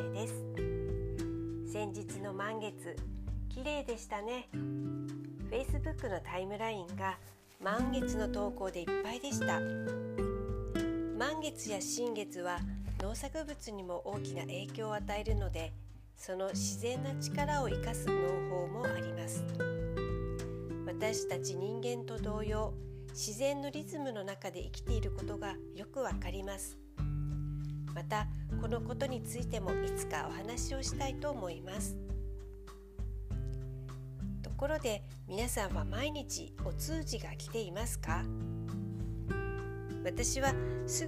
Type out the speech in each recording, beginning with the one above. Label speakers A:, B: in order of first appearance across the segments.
A: ェです。先日の満月綺麗でしたね。Facebook のタイムラインが満月の投稿でいっぱいでした。満月や新月は農作物にも大きな影響を与えるのでその自然な力を生かす農法もあります。私たち人間と同様自然のリズムの中で生きていることがよくわかります。またこのことについてもいつかお話をしたいと思います。ところで皆さんは毎日お通じが来ていますか？私はす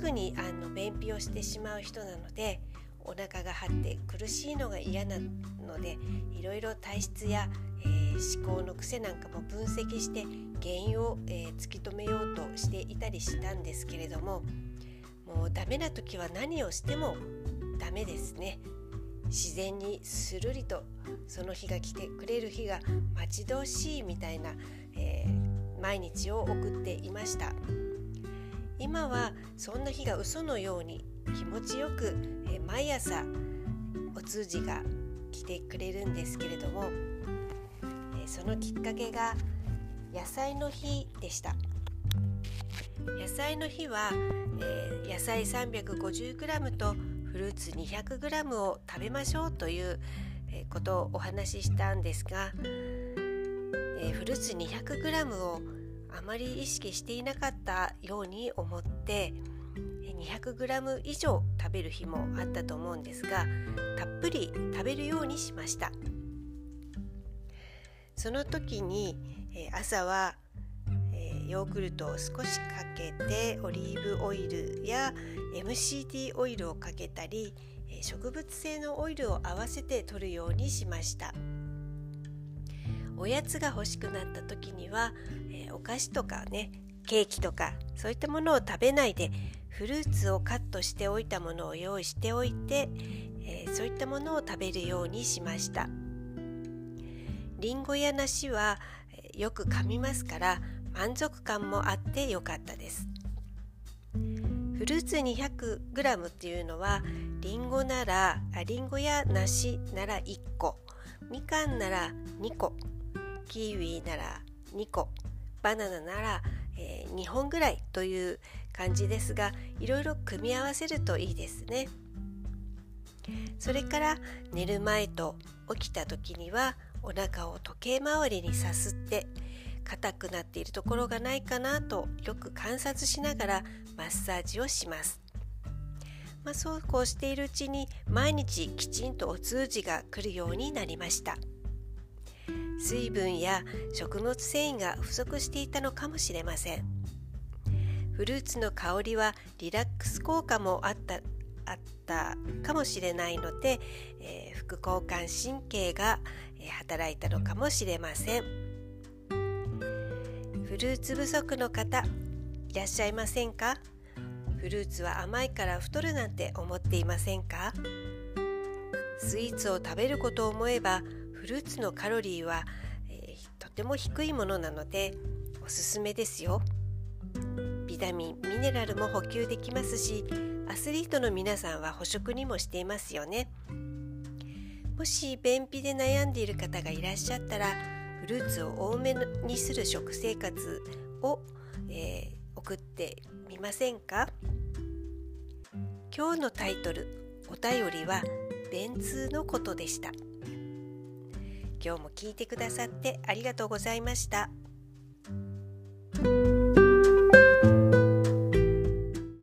A: ぐにあの便秘をしてしまう人なのでお腹が張って苦しいのが嫌なのでいろいろ体質や、えー、思考の癖なんかも分析して原因を、えー、突き止めようとしていたりしたんですけれどももうダメな時は何をしてもダメですね。自然にするりとその日が来てくれる日が待ち遠しいみたいな、えー、毎日を送っていました。今はそんな日が嘘のように気持ちよく、えー、毎朝お通じが来てくれるんですけれども、えー、そのきっかけが野菜の日でした。野菜の日は、え、野菜 350g とフルーツ 200g を食べましょうということをお話ししたんですが、え、フルーツ 200g をあまり意識していなかったように思って 200g 以上食べる日もあったと思うんですがたっぷり食べるようにしました。その時に朝はヨーグルトを少しかけてオリーブオイルや MCT オイルをかけたり植物性のオイルを合わせて摂るようにしました。おやつが欲しくなった時には、お菓子とかねケーキとかそういったものを食べないでフルーツをカットしておいたものを用意しておいて、え、そういったものを食べるようにしました。りんごや梨はよく噛みますから満足感もあってよかったです。フルーツ 200g っていうのはりんごならりんごや梨なら1個みかんなら2個キウイなら2個バナナなら、えー、2本ぐらいという感じですがいろいろ組み合わせるといいですね。それから寝る前と起きた時にはお腹を時計回りにさすって硬くなっているところがないかなとよく観察しながらマッサージをします。まあ、そうこうしているうちに毎日きちんとお通じが来るようになりました。水分や食物繊維が不足していたのかもしれません。フルーツの香りはリラックス効果もあったあったかもしれないので、えー、副交感神経が、え、働いたのかもしれません。フルーツ不足の方いらっしゃいませんか？フルーツは甘いから太るなんて思っていませんか？スイーツを食べることを思えばフルーツのカロリーは、えー、とても低いものなのでおすすめですよ。ビタミンミネラルも補給できますしアスリートの皆さんは捕食にもしていますよね。もし便秘で悩んでいる方がいらっしゃったらフルーツを多めにする食生活を、えー、送ってみませんか？今日のタイトルお便りは便通のことでした今日も聞いてくださってありがとうございました。